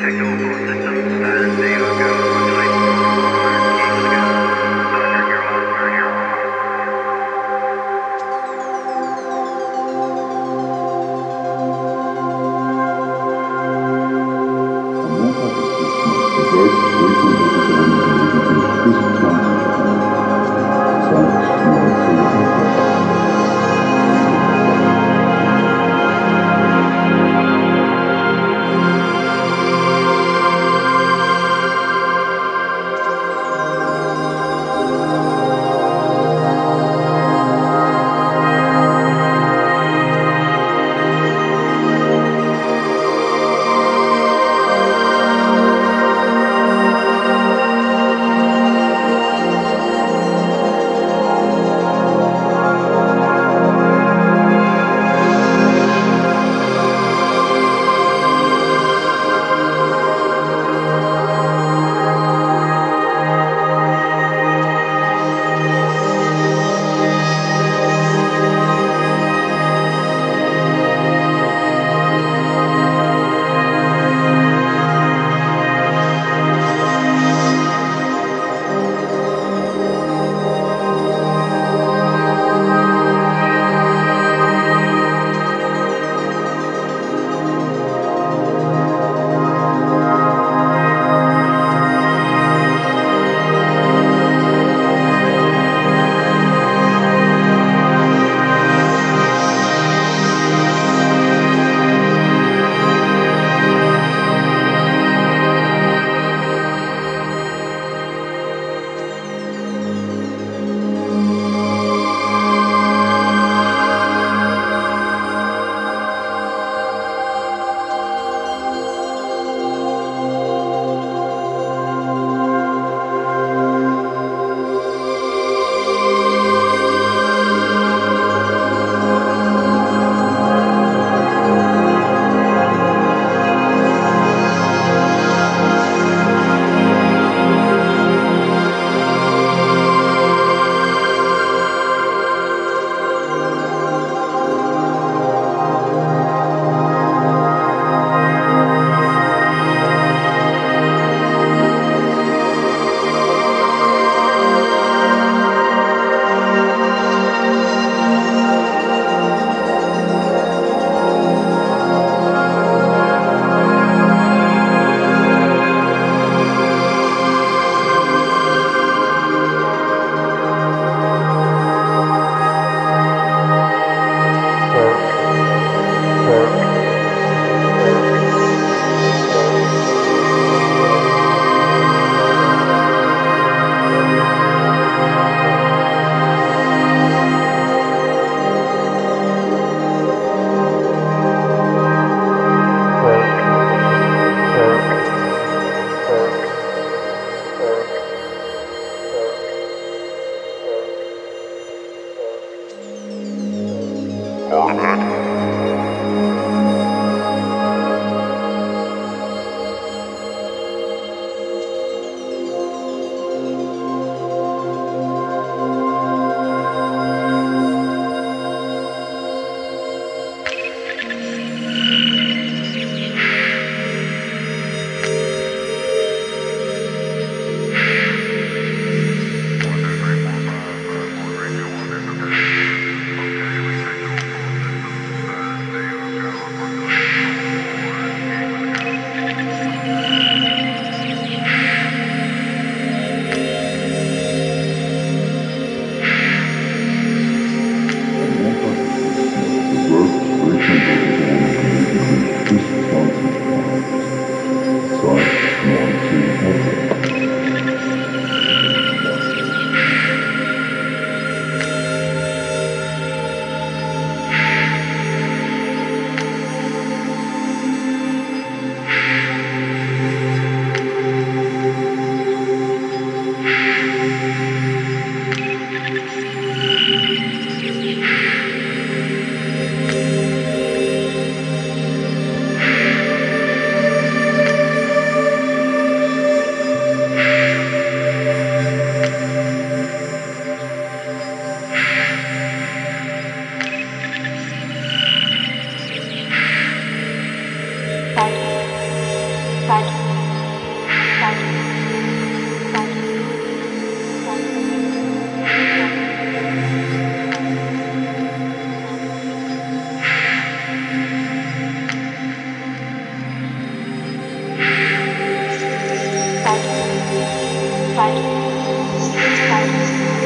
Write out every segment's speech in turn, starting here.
Technical systems and they will go. Fight. Fight. Fight.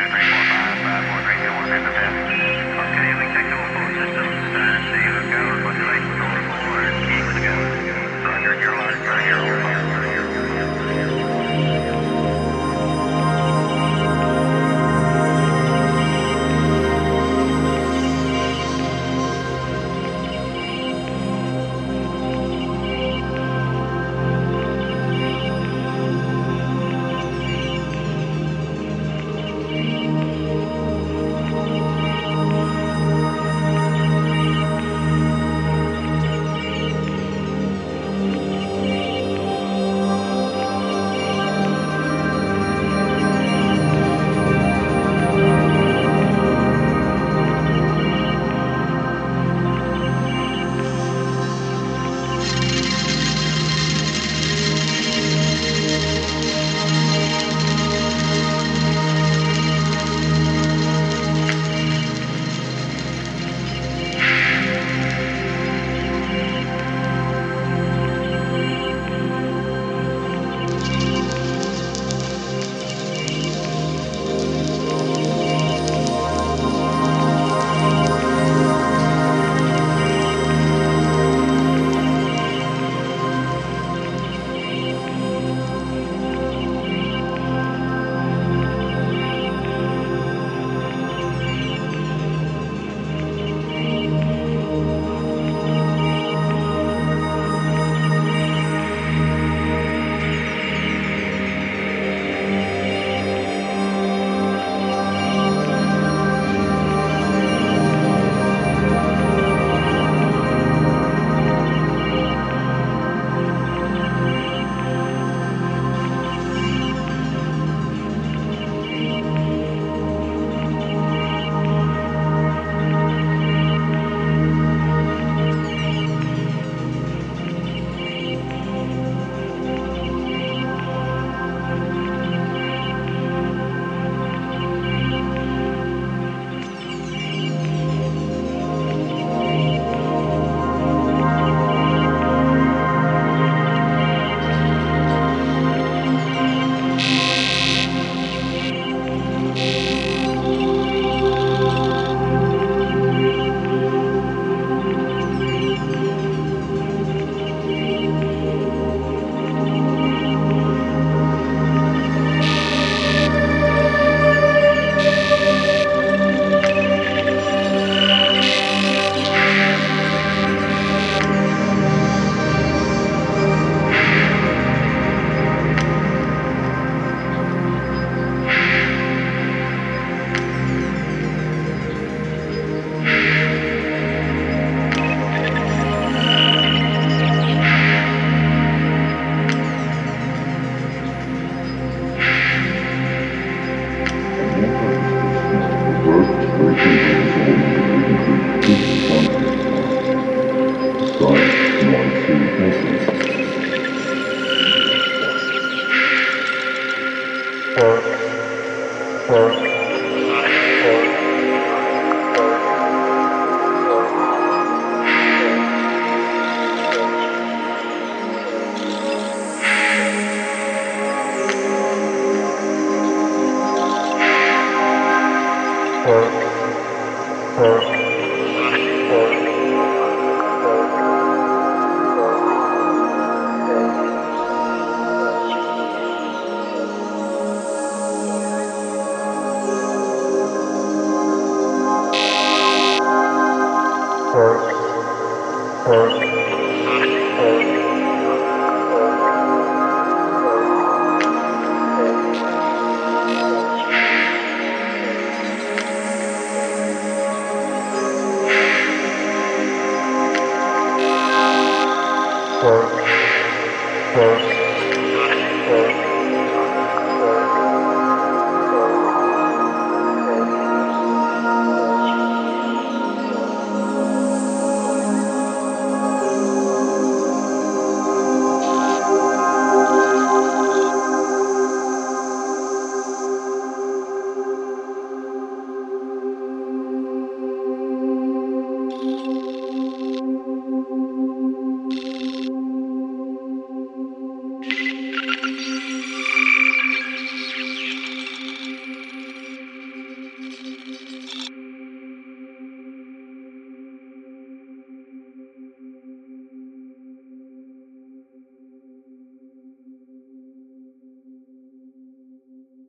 Remember. for search, search.